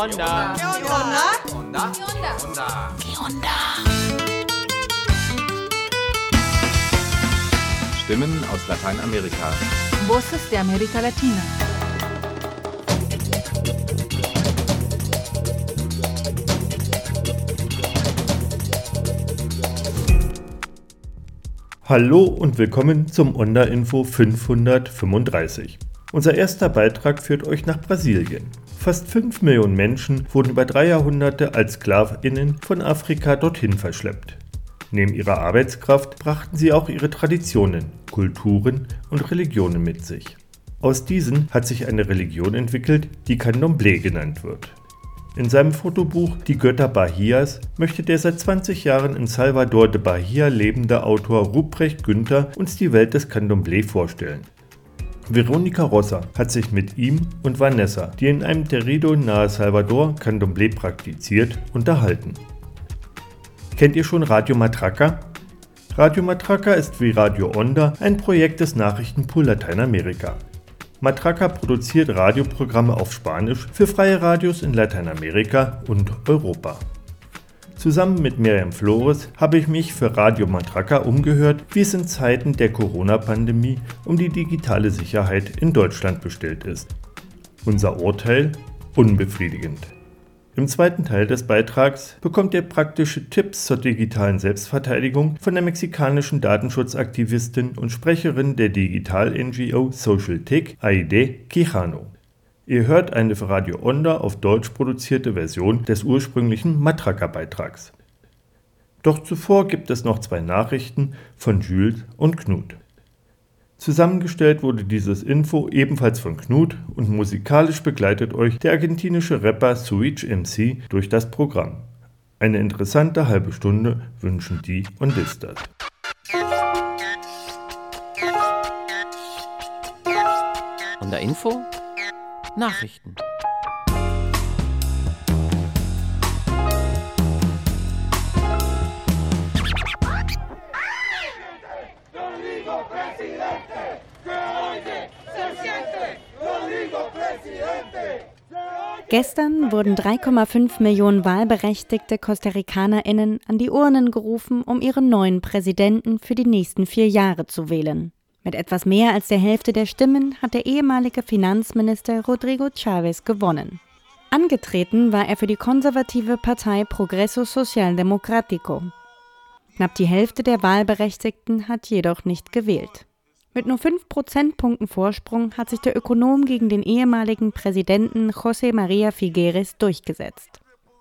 onda? ¿Qué onda? onda? ¿Qué onda? Stimmen aus Lateinamerika. Voces de América Latina. Hallo und willkommen zum Onda Info 535. Unser erster Beitrag führt euch nach Brasilien. Fast 5 Millionen Menschen wurden über drei Jahrhunderte als SklavInnen von Afrika dorthin verschleppt. Neben ihrer Arbeitskraft brachten sie auch ihre Traditionen, Kulturen und Religionen mit sich. Aus diesen hat sich eine Religion entwickelt, die Candomblé genannt wird. In seinem Fotobuch Die Götter Bahias möchte der seit 20 Jahren in Salvador de Bahia lebende Autor Ruprecht Günther uns die Welt des Candomblé vorstellen. Veronica Rossa hat sich mit ihm und Vanessa, die in einem Terrido nahe Salvador Candomblé praktiziert, unterhalten. Kennt ihr schon Radio Matraca? Radio Matraca ist wie Radio Onda ein Projekt des Nachrichtenpool Lateinamerika. Matraca produziert Radioprogramme auf Spanisch für freie Radios in Lateinamerika und Europa. Zusammen mit Miriam Flores habe ich mich für Radio Matraca umgehört, wie es in Zeiten der Corona-Pandemie um die digitale Sicherheit in Deutschland bestellt ist. Unser Urteil? Unbefriedigend. Im zweiten Teil des Beitrags bekommt ihr praktische Tipps zur digitalen Selbstverteidigung von der mexikanischen Datenschutzaktivistin und Sprecherin der Digital-NGO SocialTech, Aide Quijano. Ihr hört eine für Radio Onda auf Deutsch produzierte Version des ursprünglichen Matraca-Beitrags. Doch zuvor gibt es noch zwei Nachrichten von Jules und Knut. Zusammengestellt wurde dieses Info ebenfalls von Knut und musikalisch begleitet euch der argentinische Rapper Switch MC durch das Programm. Eine interessante halbe Stunde wünschen die und ist das. Onda Info? Nachrichten. Gestern wurden 3,5 Millionen wahlberechtigte Costa RicanerInnen an die Urnen gerufen, um ihren neuen Präsidenten für die nächsten vier Jahre zu wählen. Mit etwas mehr als der Hälfte der Stimmen hat der ehemalige Finanzminister Rodrigo Chavez gewonnen. Angetreten war er für die konservative Partei Progreso Social Democrático. Knapp die Hälfte der Wahlberechtigten hat jedoch nicht gewählt. Mit nur fünf Prozentpunkten Vorsprung hat sich der Ökonom gegen den ehemaligen Präsidenten José María Figueres durchgesetzt.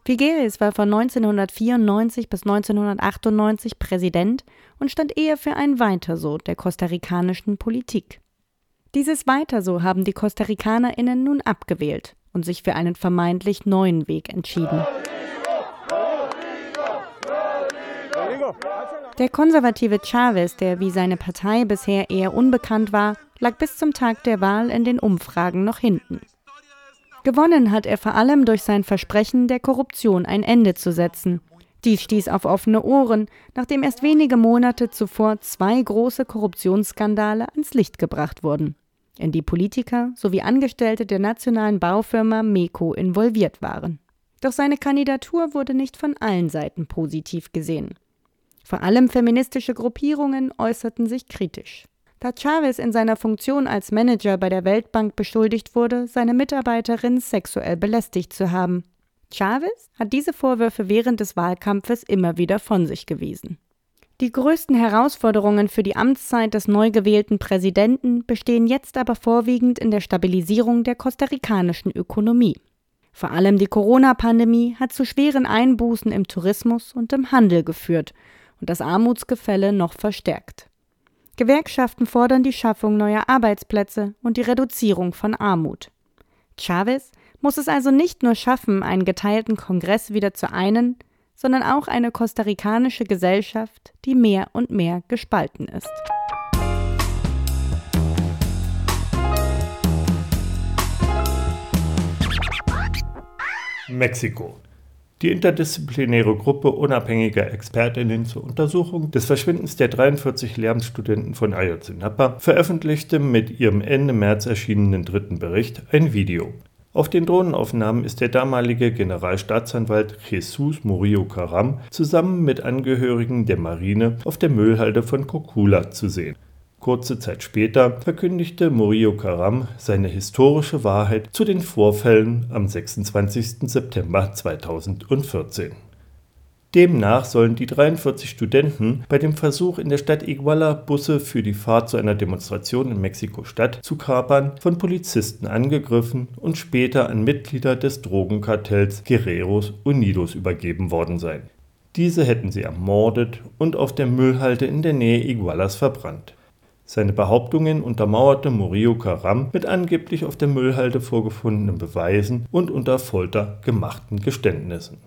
Figueres war von 1994 bis 1998 Präsident und stand eher für ein Weiterso der kostarikanischen Politik. Dieses Weiterso haben die KostarikanerInnen nun abgewählt und sich für einen vermeintlich neuen Weg entschieden. Der konservative Chavez, der wie seine Partei bisher eher unbekannt war, lag bis zum Tag der Wahl in den Umfragen noch hinten. Gewonnen hat er vor allem durch sein Versprechen, der Korruption ein Ende zu setzen. Dies stieß auf offene Ohren, nachdem erst wenige Monate zuvor zwei große Korruptionsskandale ans Licht gebracht wurden, in die Politiker sowie Angestellte der nationalen Baufirma MECO involviert waren. Doch seine Kandidatur wurde nicht von allen Seiten positiv gesehen. Vor allem feministische Gruppierungen äußerten sich kritisch. Da Chavez in seiner Funktion als Manager bei der Weltbank beschuldigt wurde, seine Mitarbeiterin sexuell belästigt zu haben. Chavez hat diese Vorwürfe während des Wahlkampfes immer wieder von sich gewiesen. Die größten Herausforderungen für die Amtszeit des neu gewählten Präsidenten bestehen jetzt aber vorwiegend in der Stabilisierung der kostarikanischen Ökonomie. Vor allem die Corona-Pandemie hat zu schweren Einbußen im Tourismus und im Handel geführt und das Armutsgefälle noch verstärkt. Gewerkschaften fordern die Schaffung neuer Arbeitsplätze und die Reduzierung von Armut. Chavez muss es also nicht nur schaffen, einen geteilten Kongress wieder zu einen, sondern auch eine kostarikanische Gesellschaft, die mehr und mehr gespalten ist. Mexiko. Die interdisziplinäre Gruppe unabhängiger ExpertInnen zur Untersuchung des Verschwindens der 43 Lehramtsstudenten von Ayotzinapa veröffentlichte mit ihrem Ende März erschienenen dritten Bericht ein Video. Auf den Drohnenaufnahmen ist der damalige Generalstaatsanwalt Jesus Murillo Caram zusammen mit Angehörigen der Marine auf der Müllhalde von Kokula zu sehen. Kurze Zeit später verkündigte Murillo Caram seine historische Wahrheit zu den Vorfällen am 26. September 2014. Demnach sollen die 43 Studenten bei dem Versuch in der Stadt Iguala Busse für die Fahrt zu einer Demonstration in Mexiko-Stadt zu kapern von Polizisten angegriffen und später an Mitglieder des Drogenkartells Guerreros Unidos übergeben worden sein. Diese hätten sie ermordet und auf der Müllhalde in der Nähe Igualas verbrannt. Seine Behauptungen untermauerte Murillo Karam mit angeblich auf der Müllhalde vorgefundenen Beweisen und unter Folter gemachten Geständnissen.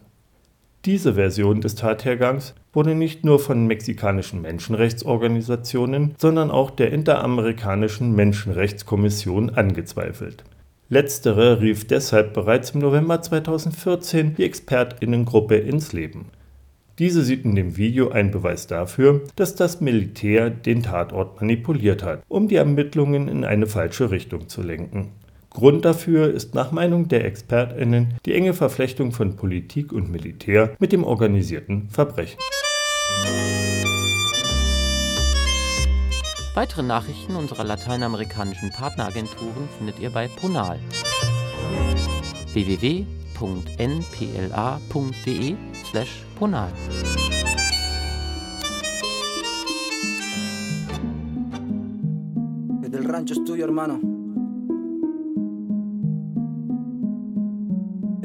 Diese Version des Tathergangs wurde nicht nur von mexikanischen Menschenrechtsorganisationen, sondern auch der Interamerikanischen Menschenrechtskommission angezweifelt. Letztere rief deshalb bereits im November 2014 die Expertinnengruppe ins Leben diese sieht in dem Video einen Beweis dafür, dass das Militär den Tatort manipuliert hat, um die Ermittlungen in eine falsche Richtung zu lenken. Grund dafür ist nach Meinung der Expertinnen die enge Verflechtung von Politik und Militär mit dem organisierten Verbrechen. Weitere Nachrichten unserer lateinamerikanischen Partneragenturen findet ihr bei Ponal www.npla.de slash ponal. El rancho es tuyo, hermano.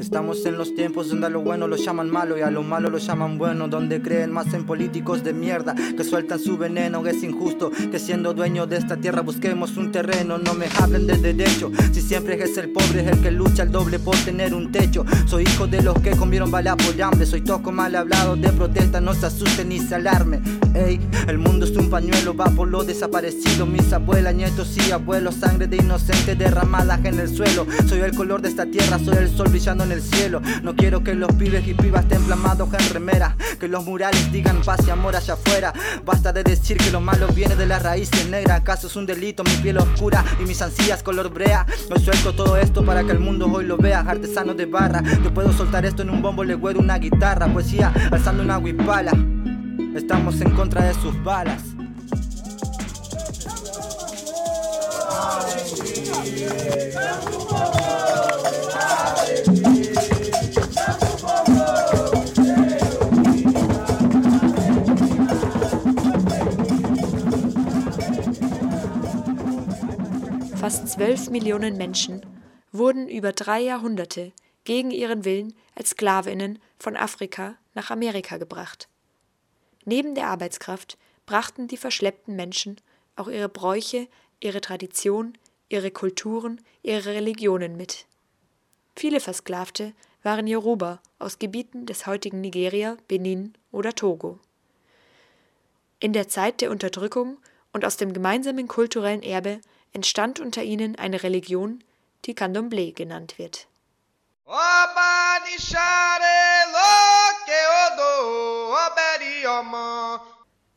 Estamos en los tiempos donde a lo bueno lo llaman malo y a lo malo lo llaman bueno, donde creen más en políticos de mierda que sueltan su veneno. Es injusto que siendo dueño de esta tierra busquemos un terreno. No me hablen de derecho, si siempre es el pobre es el que lucha el doble por tener un techo. Soy hijo de los que comieron bala por hambre, soy toco mal hablado de protesta, no se asusten ni se alarme. Ey, el mundo es un pañuelo, va por lo desaparecido. Mis abuelas, nietos y abuelos, sangre de inocentes derramadas en el suelo. Soy el color de esta tierra, soy el sol brillando en el. No quiero que los pibes y pibas estén plamados en remera. Que los murales digan paz y amor allá afuera. Basta de decir que lo malo viene de las raíces negras. ¿Acaso es un delito mi piel oscura y mis ansias color brea? Lo suelto todo esto para que el mundo hoy lo vea. Artesano de barra, yo puedo soltar esto en un bombo, le huero una guitarra. Poesía alzando una huipala. Estamos en contra de sus balas. 12 Millionen Menschen wurden über drei Jahrhunderte gegen ihren Willen als Sklavinnen von Afrika nach Amerika gebracht. Neben der Arbeitskraft brachten die verschleppten Menschen auch ihre Bräuche, ihre Tradition, ihre Kulturen, ihre Religionen mit. Viele Versklavte waren Yoruba aus Gebieten des heutigen Nigeria, Benin oder Togo. In der Zeit der Unterdrückung und aus dem gemeinsamen kulturellen Erbe entstand unter ihnen eine Religion, die Candomblé genannt wird.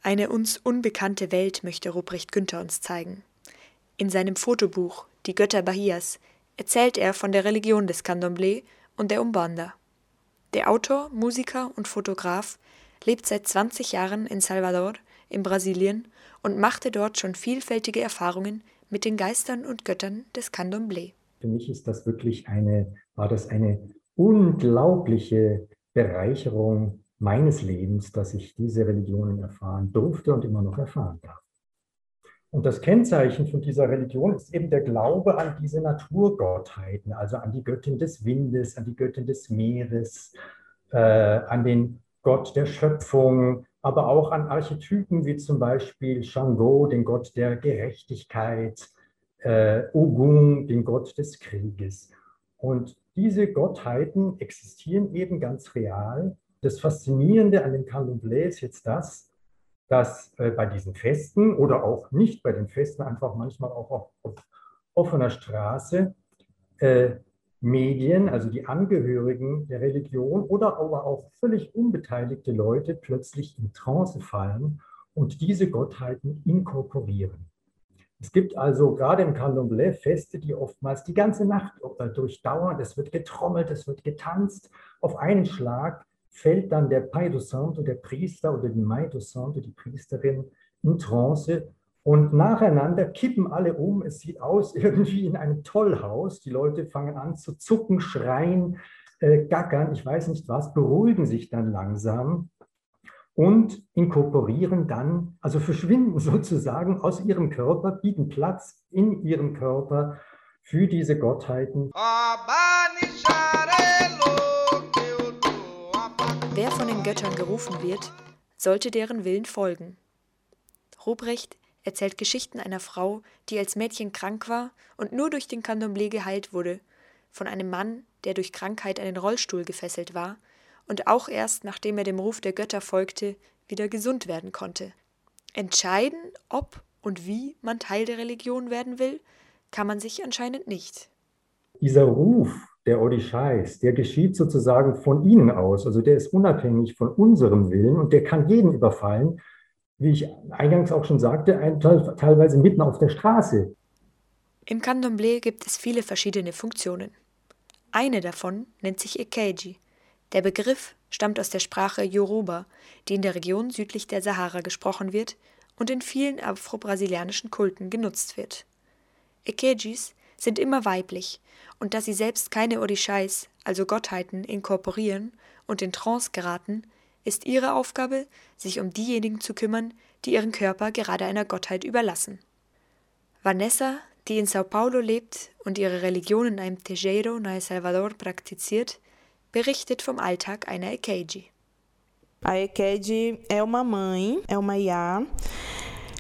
Eine uns unbekannte Welt möchte Ruprecht Günther uns zeigen. In seinem Fotobuch Die Götter Bahias erzählt er von der Religion des Candomblé und der Umbanda. Der Autor, Musiker und Fotograf lebt seit 20 Jahren in Salvador in Brasilien und machte dort schon vielfältige Erfahrungen mit den Geistern und Göttern des Candomblé. Für mich ist das wirklich eine, war das eine unglaubliche Bereicherung meines Lebens, dass ich diese Religionen erfahren durfte und immer noch erfahren darf. Und das Kennzeichen von dieser Religion ist eben der Glaube an diese Naturgottheiten, also an die Göttin des Windes, an die Göttin des Meeres, äh, an den Gott der Schöpfung, aber auch an Archetypen wie zum Beispiel Shango, den Gott der Gerechtigkeit, äh, Ogun, den Gott des Krieges. Und diese Gottheiten existieren eben ganz real. Das Faszinierende an dem Candomblé ist jetzt das, dass äh, bei diesen Festen oder auch nicht bei den Festen, einfach manchmal auch auf, auf offener Straße, äh, Medien, also die Angehörigen der Religion oder aber auch völlig unbeteiligte Leute plötzlich in Trance fallen und diese Gottheiten inkorporieren. Es gibt also gerade im Candomblé Feste, die oftmals die ganze Nacht durchdauern. Es wird getrommelt, es wird getanzt. Auf einen Schlag fällt dann der Pai do Santo, der Priester oder die Mai do Santo, die Priesterin, in Trance und nacheinander kippen alle um. Es sieht aus irgendwie in einem Tollhaus. Die Leute fangen an zu zucken, schreien, äh, gackern, ich weiß nicht was, beruhigen sich dann langsam und inkorporieren dann, also verschwinden sozusagen aus ihrem Körper, bieten Platz in ihrem Körper für diese Gottheiten. Wer von den Göttern gerufen wird, sollte deren Willen folgen. Ruprecht erzählt Geschichten einer Frau, die als Mädchen krank war und nur durch den Candomblé geheilt wurde, von einem Mann, der durch Krankheit an den Rollstuhl gefesselt war und auch erst nachdem er dem Ruf der Götter folgte, wieder gesund werden konnte. Entscheiden, ob und wie man Teil der Religion werden will, kann man sich anscheinend nicht. Dieser Ruf der Odishais, der geschieht sozusagen von ihnen aus, also der ist unabhängig von unserem Willen und der kann jeden überfallen, wie ich eingangs auch schon sagte, teilweise mitten auf der Straße. Im Candomblé gibt es viele verschiedene Funktionen. Eine davon nennt sich Ekeji. Der Begriff stammt aus der Sprache Yoruba, die in der Region südlich der Sahara gesprochen wird und in vielen afro-brasilianischen Kulten genutzt wird. Ekejis sind immer weiblich, und da sie selbst keine Orishais, also Gottheiten, inkorporieren und in Trance geraten, ist ihre Aufgabe, sich um diejenigen zu kümmern, die ihren Körper gerade einer Gottheit überlassen. Vanessa, die in Sao Paulo lebt und ihre Religion in einem Tejeiro nahe Salvador praktiziert, berichtet vom Alltag einer Ekeji. A Ekeji é uma mãe, é uma Iá,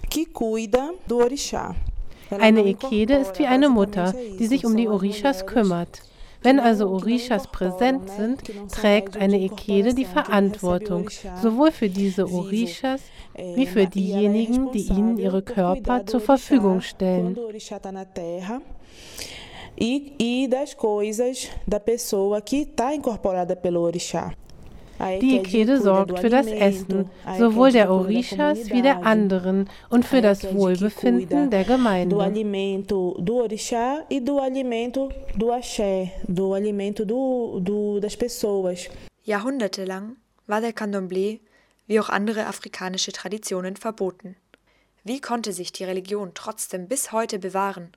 que cuida do orixá. Eine Ekede ist wie eine Mutter, die sich um die Orishas kümmert. Wenn also Orishas präsent sind, trägt eine Ekede die Verantwortung, sowohl für diese Orishas wie für diejenigen, die ihnen ihre Körper zur Verfügung stellen. E, e das coisas da pessoa que está incorporada pelo orixá. Die Ikede sorgt für das Essen, sowohl der Orishas wie der anderen und für das Wohlbefinden der Gemeinde. Do alimento do orixá e do alimento do axé, do alimento do, do, das pessoas. Jahrhundertelang war der Candomblé wie auch andere afrikanische Traditionen verboten. Wie konnte sich die Religion trotzdem bis heute bewahren?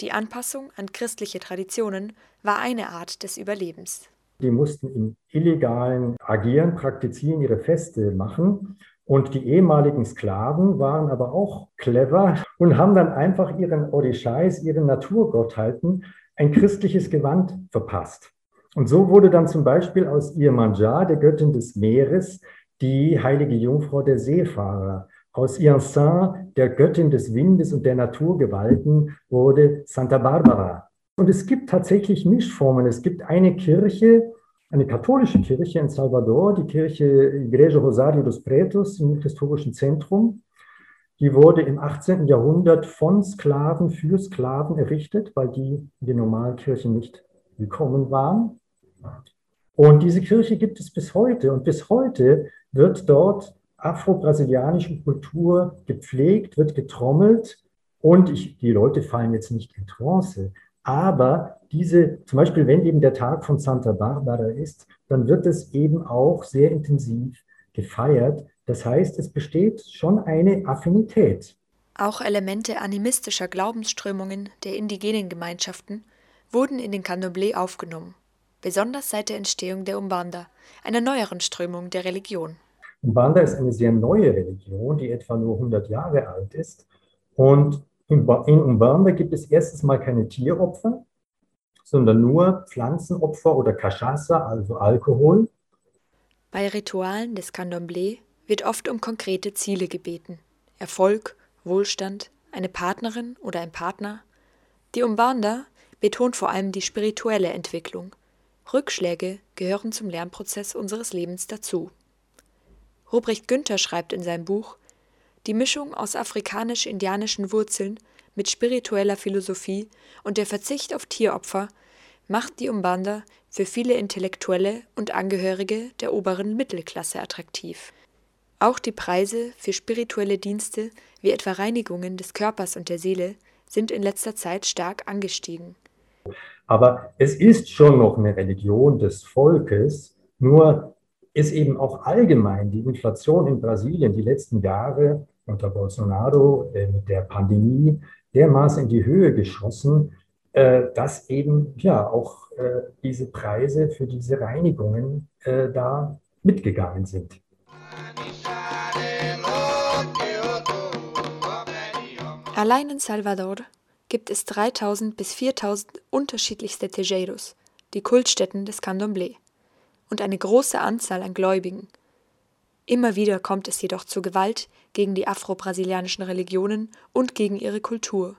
Die Anpassung an christliche Traditionen war eine Art des Überlebens. Die mussten im illegalen Agieren, Praktizieren ihre Feste machen. Und die ehemaligen Sklaven waren aber auch clever und haben dann einfach ihren Orishais, ihren Naturgottheiten, ein christliches Gewand verpasst. Und so wurde dann zum Beispiel aus Irmanja, der Göttin des Meeres, die heilige Jungfrau der Seefahrer. Aus Iansant, der Göttin des Windes und der Naturgewalten, wurde Santa Barbara. Und es gibt tatsächlich Mischformen. Es gibt eine Kirche, eine katholische Kirche in Salvador, die Kirche Igreja Rosario dos Pretos im historischen Zentrum. Die wurde im 18. Jahrhundert von Sklaven für Sklaven errichtet, weil die in den normalen Kirchen nicht willkommen waren. Und diese Kirche gibt es bis heute. Und bis heute wird dort afro-brasilianische Kultur gepflegt, wird getrommelt. Und ich, die Leute fallen jetzt nicht in Trance, aber diese, zum Beispiel, wenn eben der Tag von Santa Barbara ist, dann wird es eben auch sehr intensiv gefeiert. Das heißt, es besteht schon eine Affinität. Auch Elemente animistischer Glaubensströmungen der indigenen Gemeinschaften wurden in den Candomblé aufgenommen, besonders seit der Entstehung der Umbanda, einer neueren Strömung der Religion. Umbanda ist eine sehr neue Religion, die etwa nur 100 Jahre alt ist und in Umbanda gibt es erstens mal keine Tieropfer, sondern nur Pflanzenopfer oder Cachaça, also Alkohol. Bei Ritualen des Candomblé wird oft um konkrete Ziele gebeten. Erfolg, Wohlstand, eine Partnerin oder ein Partner. Die Umbanda betont vor allem die spirituelle Entwicklung. Rückschläge gehören zum Lernprozess unseres Lebens dazu. Ruprecht Günther schreibt in seinem Buch die Mischung aus afrikanisch-indianischen Wurzeln mit spiritueller Philosophie und der Verzicht auf Tieropfer macht die Umbanda für viele Intellektuelle und Angehörige der oberen Mittelklasse attraktiv. Auch die Preise für spirituelle Dienste wie etwa Reinigungen des Körpers und der Seele sind in letzter Zeit stark angestiegen. Aber es ist schon noch eine Religion des Volkes, nur ist eben auch allgemein die Inflation in Brasilien die letzten Jahre unter Bolsonaro mit der Pandemie dermaßen in die Höhe geschossen, äh, dass eben ja auch äh, diese Preise für diese Reinigungen äh, da mitgegangen sind. Allein in Salvador gibt es 3000 bis 4000 unterschiedlichste Tejeiros, die Kultstätten des Candomblé, und eine große Anzahl an Gläubigen. Immer wieder kommt es jedoch zu Gewalt gegen die afro-brasilianischen Religionen und gegen ihre Kultur.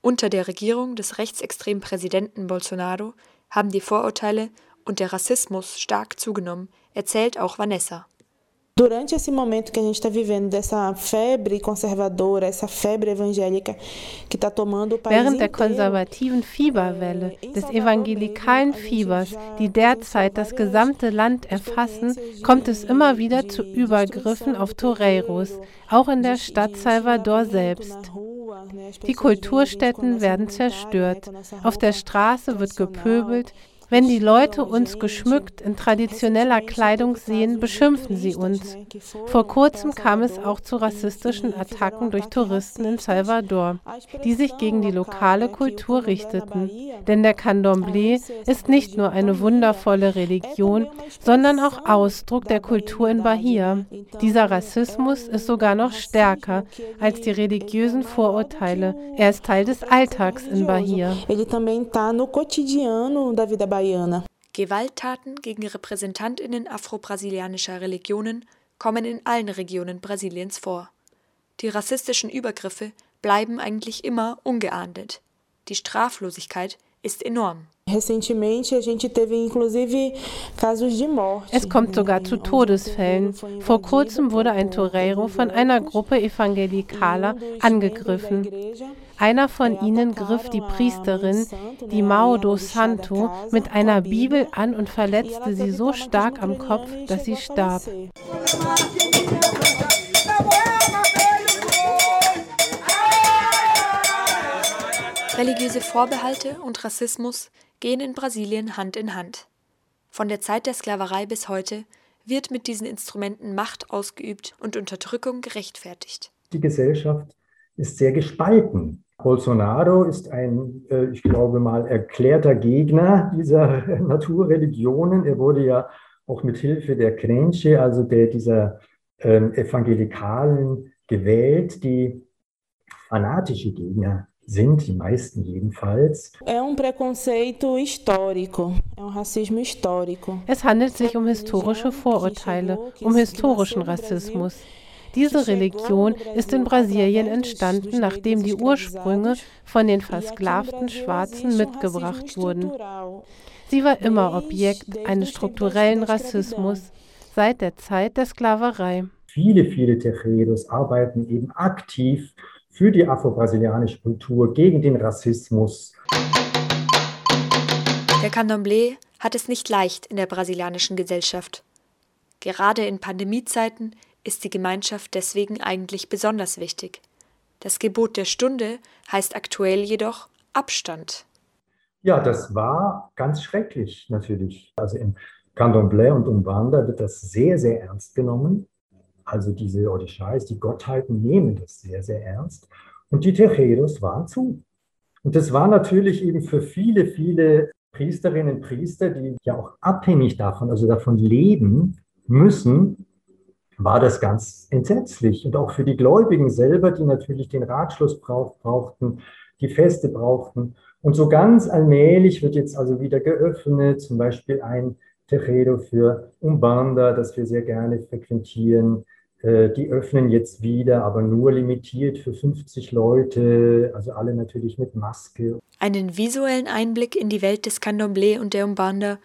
Unter der Regierung des rechtsextremen Präsidenten Bolsonaro haben die Vorurteile und der Rassismus stark zugenommen, erzählt auch Vanessa. Durante esse momento que a gente está vivendo dessa febre conservadora, essa febre evangélica que está tomando o país Während der konservativen Fieberwelle, des evangelikalen Fiebers, die derzeit das gesamte Land erfassen, kommt es immer wieder zu Übergriffen auf Toreiros, auch in der Stadt Salvador selbst. Die Kulturstätten werden zerstört, auf der Straße wird gepöbelt, wenn die Leute uns geschmückt in traditioneller Kleidung sehen, beschimpfen sie uns. Vor kurzem kam es auch zu rassistischen Attacken durch Touristen in Salvador, die sich gegen die lokale Kultur richteten. Denn der Candomblé ist nicht nur eine wundervolle Religion, sondern auch Ausdruck der Kultur in Bahia. Dieser Rassismus ist sogar noch stärker als die religiösen Vorurteile. Er ist Teil des Alltags in Bahia. Gewalttaten gegen Repräsentantinnen afro-brasilianischer Religionen kommen in allen Regionen Brasiliens vor. Die rassistischen Übergriffe bleiben eigentlich immer ungeahndet. Die Straflosigkeit ist enorm. Es kommt sogar zu Todesfällen. Vor kurzem wurde ein Toreiro von einer Gruppe Evangelikaler angegriffen. Einer von ihnen griff die Priesterin, die Mao do Santo, mit einer Bibel an und verletzte sie so stark am Kopf, dass sie starb. Religiöse Vorbehalte und Rassismus gehen in Brasilien Hand in Hand. Von der Zeit der Sklaverei bis heute wird mit diesen Instrumenten Macht ausgeübt und Unterdrückung gerechtfertigt. Die Gesellschaft ist sehr gespalten. Bolsonaro ist ein, äh, ich glaube mal, erklärter Gegner dieser Naturreligionen. Er wurde ja auch mit Hilfe der Crenche, also der, dieser ähm, Evangelikalen, gewählt, die fanatische Gegner sind, die meisten jedenfalls. Es handelt sich um historische Vorurteile, um historischen Rassismus. Diese Religion ist in Brasilien entstanden, nachdem die Ursprünge von den versklavten Schwarzen mitgebracht wurden. Sie war immer Objekt eines strukturellen Rassismus seit der Zeit der Sklaverei. Viele, viele Tejeros arbeiten eben aktiv für die afro-brasilianische Kultur, gegen den Rassismus. Der Candomblé hat es nicht leicht in der brasilianischen Gesellschaft. Gerade in Pandemiezeiten ist die Gemeinschaft deswegen eigentlich besonders wichtig. Das Gebot der Stunde heißt aktuell jedoch Abstand. Ja, das war ganz schrecklich natürlich. Also im Candomblé und Umbanda wird das sehr, sehr ernst genommen. Also diese Orishais, die Gottheiten nehmen das sehr, sehr ernst. Und die Tejeros waren zu. Und das war natürlich eben für viele, viele Priesterinnen und Priester, die ja auch abhängig davon, also davon leben müssen, war das ganz entsetzlich. Und auch für die Gläubigen selber, die natürlich den Ratschluss brauch, brauchten, die Feste brauchten. Und so ganz allmählich wird jetzt also wieder geöffnet, zum Beispiel ein Tejedo für Umbanda, das wir sehr gerne frequentieren. Äh, die öffnen jetzt wieder, aber nur limitiert für 50 Leute, also alle natürlich mit Maske. Einen visuellen Einblick in die Welt des Candomblé und der Umbanda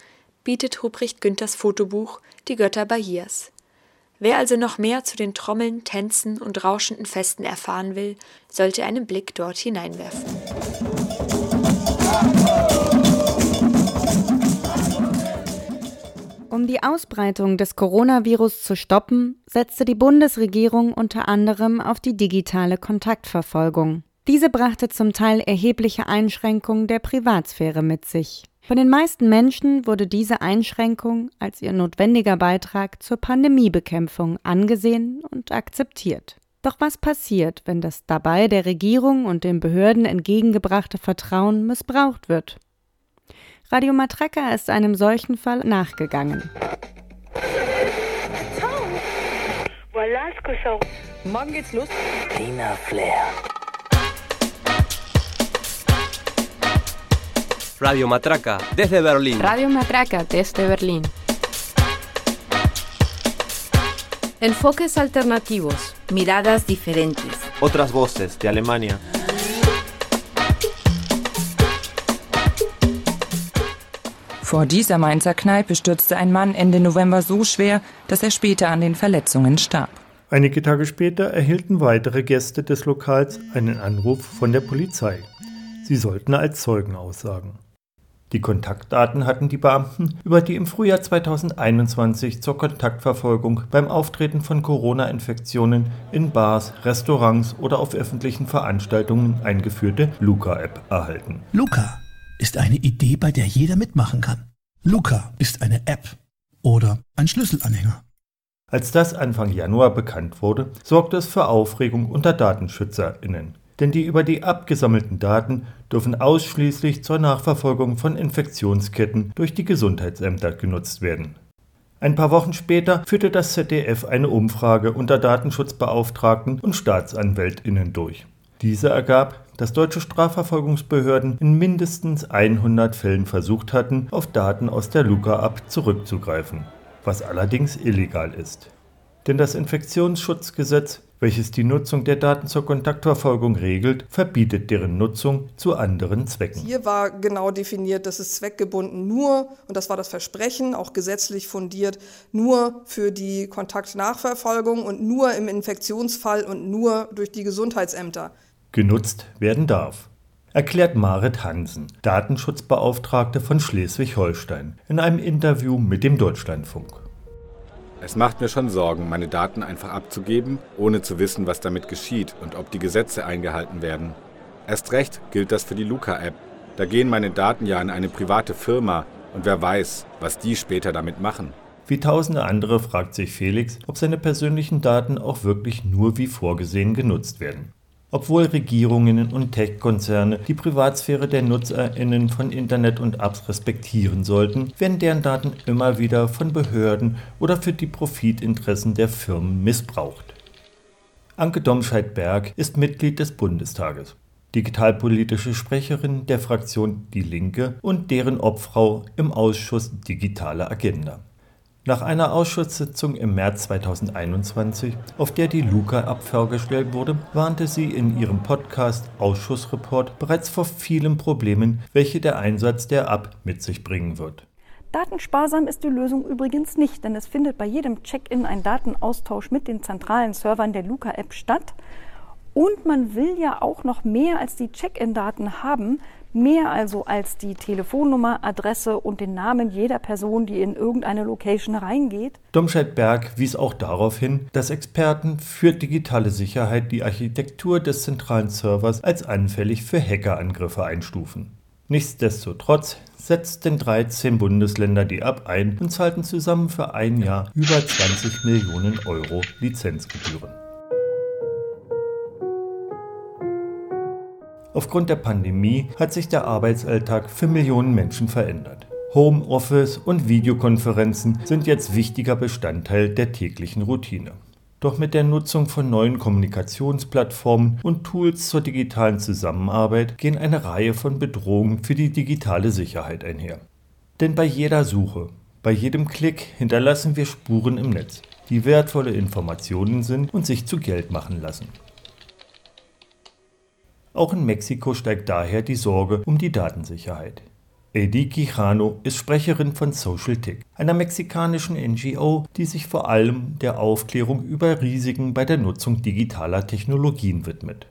bietet Ruprecht Günthers Fotobuch Die Götter Bahias. Wer also noch mehr zu den Trommeln, Tänzen und rauschenden Festen erfahren will, sollte einen Blick dort hineinwerfen. Um die Ausbreitung des Coronavirus zu stoppen, setzte die Bundesregierung unter anderem auf die digitale Kontaktverfolgung. Diese brachte zum Teil erhebliche Einschränkungen der Privatsphäre mit sich. Von den meisten Menschen wurde diese Einschränkung als ihr notwendiger Beitrag zur Pandemiebekämpfung angesehen und akzeptiert. Doch was passiert, wenn das dabei der Regierung und den Behörden entgegengebrachte Vertrauen missbraucht wird? Radio Matraca ist einem solchen Fall nachgegangen. Morgen geht's los. Lina Flair. Radio Matraca desde Berlín. Radio Matraca desde Berlín. Enfoques alternativos. Miradas diferentes. Otras voces de Alemania. Vor dieser Mainzer Kneipe stürzte ein Mann Ende November so schwer, dass er später an den Verletzungen starb. Einige Tage später erhielten weitere Gäste des Lokals einen Anruf von der Polizei. Sie sollten als Zeugen aussagen. Die Kontaktdaten hatten die Beamten über die im Frühjahr 2021 zur Kontaktverfolgung beim Auftreten von Corona-Infektionen in Bars, Restaurants oder auf öffentlichen Veranstaltungen eingeführte Luca-App erhalten. Luca ist eine Idee, bei der jeder mitmachen kann. Luca ist eine App oder ein Schlüsselanhänger. Als das Anfang Januar bekannt wurde, sorgte es für Aufregung unter DatenschützerInnen denn die über die abgesammelten Daten dürfen ausschließlich zur Nachverfolgung von Infektionsketten durch die Gesundheitsämter genutzt werden. Ein paar Wochen später führte das ZDF eine Umfrage unter Datenschutzbeauftragten und Staatsanwältinnen durch. Diese ergab, dass deutsche Strafverfolgungsbehörden in mindestens 100 Fällen versucht hatten, auf Daten aus der Luca-App zurückzugreifen, was allerdings illegal ist. Denn das Infektionsschutzgesetz welches die Nutzung der Daten zur Kontaktverfolgung regelt, verbietet deren Nutzung zu anderen Zwecken. Hier war genau definiert, dass es zweckgebunden nur, und das war das Versprechen, auch gesetzlich fundiert, nur für die Kontaktnachverfolgung und nur im Infektionsfall und nur durch die Gesundheitsämter genutzt werden darf. Erklärt Marit Hansen, Datenschutzbeauftragte von Schleswig-Holstein, in einem Interview mit dem Deutschlandfunk. Es macht mir schon Sorgen, meine Daten einfach abzugeben, ohne zu wissen, was damit geschieht und ob die Gesetze eingehalten werden. Erst recht gilt das für die Luca-App. Da gehen meine Daten ja an eine private Firma und wer weiß, was die später damit machen. Wie tausende andere fragt sich Felix, ob seine persönlichen Daten auch wirklich nur wie vorgesehen genutzt werden. Obwohl Regierungen und Tech-Konzerne die Privatsphäre der NutzerInnen von Internet und Apps respektieren sollten, werden deren Daten immer wieder von Behörden oder für die Profitinteressen der Firmen missbraucht. Anke Domscheit-Berg ist Mitglied des Bundestages, digitalpolitische Sprecherin der Fraktion Die Linke und deren Obfrau im Ausschuss Digitale Agenda. Nach einer Ausschusssitzung im März 2021, auf der die Luca-App vorgestellt wurde, warnte sie in ihrem Podcast Ausschussreport bereits vor vielen Problemen, welche der Einsatz der App mit sich bringen wird. Datensparsam ist die Lösung übrigens nicht, denn es findet bei jedem Check-in ein Datenaustausch mit den zentralen Servern der Luca-App statt. Und man will ja auch noch mehr als die Check-in-Daten haben, Mehr also als die Telefonnummer, Adresse und den Namen jeder Person, die in irgendeine Location reingeht. Domscheit-Berg wies auch darauf hin, dass Experten für digitale Sicherheit die Architektur des zentralen Servers als anfällig für Hackerangriffe einstufen. Nichtsdestotrotz setzten 13 Bundesländer die App ein und zahlten zusammen für ein Jahr über 20 Millionen Euro Lizenzgebühren. Aufgrund der Pandemie hat sich der Arbeitsalltag für Millionen Menschen verändert. Homeoffice und Videokonferenzen sind jetzt wichtiger Bestandteil der täglichen Routine. Doch mit der Nutzung von neuen Kommunikationsplattformen und Tools zur digitalen Zusammenarbeit gehen eine Reihe von Bedrohungen für die digitale Sicherheit einher. Denn bei jeder Suche, bei jedem Klick hinterlassen wir Spuren im Netz, die wertvolle Informationen sind und sich zu Geld machen lassen. Auch in Mexiko steigt daher die Sorge um die Datensicherheit. Eddie Quijano ist Sprecherin von SocialTIC, einer mexikanischen NGO, die sich vor allem der Aufklärung über Risiken bei der Nutzung digitaler Technologien widmet.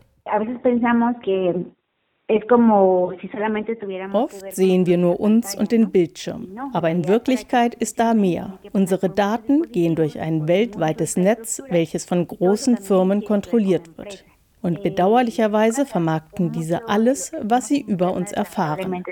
Oft sehen wir nur uns und den Bildschirm, aber in Wirklichkeit ist da mehr. Unsere Daten gehen durch ein weltweites Netz, welches von großen Firmen kontrolliert wird. Und bedauerlicherweise vermarkten diese alles, was sie über uns erfahren.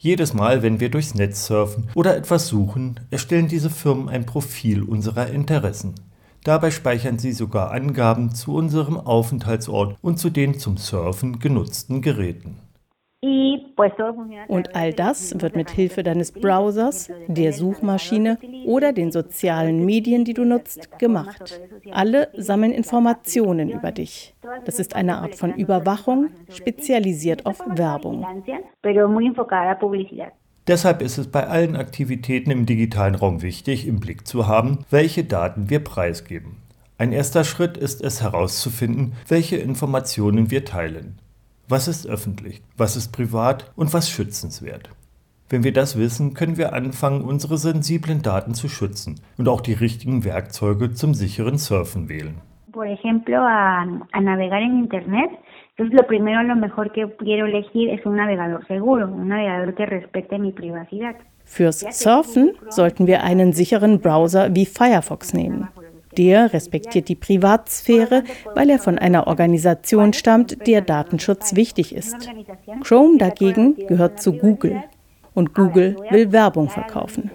Jedes Mal, wenn wir durchs Netz surfen oder etwas suchen, erstellen diese Firmen ein Profil unserer Interessen. Dabei speichern sie sogar Angaben zu unserem Aufenthaltsort und zu den zum Surfen genutzten Geräten. Und all das wird mit Hilfe deines Browsers, der Suchmaschine oder den sozialen Medien, die du nutzt, gemacht. Alle sammeln Informationen über dich. Das ist eine Art von Überwachung, spezialisiert auf Werbung. Deshalb ist es bei allen Aktivitäten im digitalen Raum wichtig, im Blick zu haben, welche Daten wir preisgeben. Ein erster Schritt ist es herauszufinden, welche Informationen wir teilen. Was ist öffentlich, was ist privat und was schützenswert. Wenn wir das wissen, können wir anfangen, unsere sensiblen Daten zu schützen und auch die richtigen Werkzeuge zum sicheren Surfen wählen. Por ejemplo, a, a navegar en Internet Entonces, lo primero, lo mejor que quiero elegir es un navegador seguro, un navegador que respete mi privacidad. Fürs Surfen sollten wir einen sicheren Browser wie Firefox nehmen. Der respektiert die Privatsphäre, weil er von einer Organisation stammt, der Datenschutz wichtig ist. Chrome dagegen gehört zu Google und Google will Werbung verkaufen.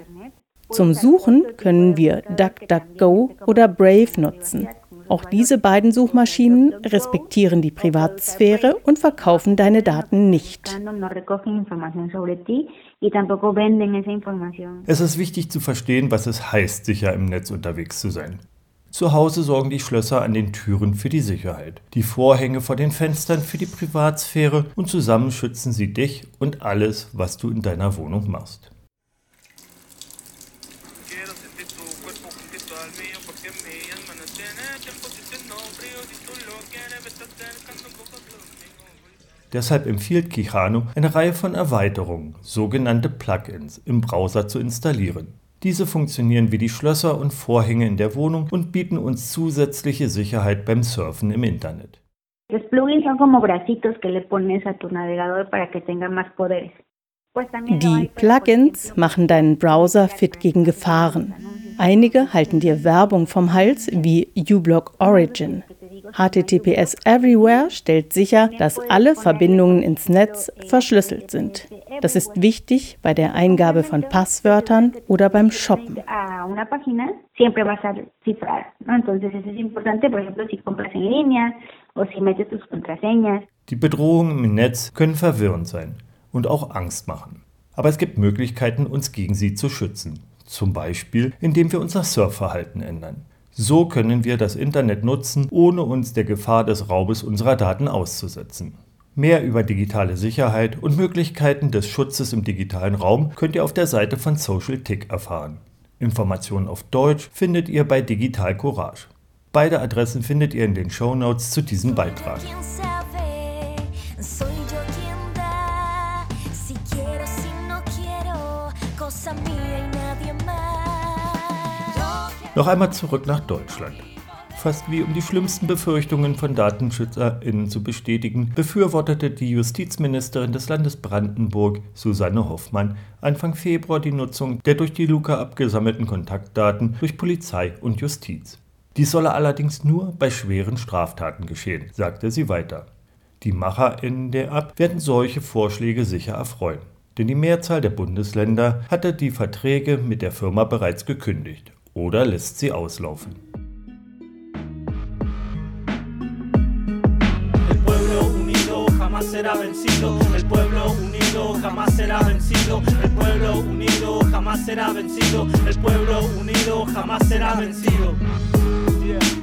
Zum Suchen können wir DuckDuckGo oder Brave nutzen. Auch diese beiden Suchmaschinen respektieren die Privatsphäre und verkaufen deine Daten nicht. Es ist wichtig zu verstehen, was es heißt, sicher im Netz unterwegs zu sein. Zu Hause sorgen die Schlösser an den Türen für die Sicherheit, die Vorhänge vor den Fenstern für die Privatsphäre und zusammen schützen sie dich und alles, was du in deiner Wohnung machst. Deshalb empfiehlt Quijano eine Reihe von Erweiterungen, sogenannte Plugins, im Browser zu installieren. Diese funktionieren wie die Schlösser und Vorhänge in der Wohnung und bieten uns zusätzliche Sicherheit beim Surfen im Internet. Los plugins son como bracitos que le pones a tu navegador para que tenga más poderes. Die Plugins machen deinen Browser fit gegen Gefahren. Einige halten dir Werbung vom Hals wie uBlock Origin. HTTPS Everywhere stellt sicher, dass alle Verbindungen ins Netz verschlüsselt sind. Das ist wichtig bei der Eingabe von Passwörtern oder beim Shoppen. Die Bedrohungen im Netz können verwirrend sein und auch Angst machen. Aber es gibt Möglichkeiten, uns gegen sie zu schützen. Zum Beispiel, indem wir unser Surfverhalten ändern. So können wir das Internet nutzen, ohne uns der Gefahr des Raubes unserer Daten auszusetzen. Mehr über digitale Sicherheit und Möglichkeiten des Schutzes im digitalen Raum könnt ihr auf der Seite von Social Tick erfahren. Informationen auf Deutsch findet ihr bei Digital Courage. Beide Adressen findet ihr in den Show Notes zu diesem Beitrag. Noch einmal zurück nach Deutschland. Fast wie um die schlimmsten Befürchtungen von DatenschützerInnen zu bestätigen, befürwortete die Justizministerin des Landes Brandenburg, Susanne Hoffmann, Anfang Februar die Nutzung der durch die Luca abgesammelten Kontaktdaten durch Polizei und Justiz. Dies solle allerdings nur bei schweren Straftaten geschehen, sagte sie weiter. Die MacherInnen der App werden solche Vorschläge sicher erfreuen. Denn die Mehrzahl der Bundesländer hatte die Verträge mit der Firma bereits gekündigt oder lässt sie auslaufen. será vencido, el pueblo unido jamás será vencido, el pueblo unido jamás será vencido, el pueblo unido jamás será vencido. Desde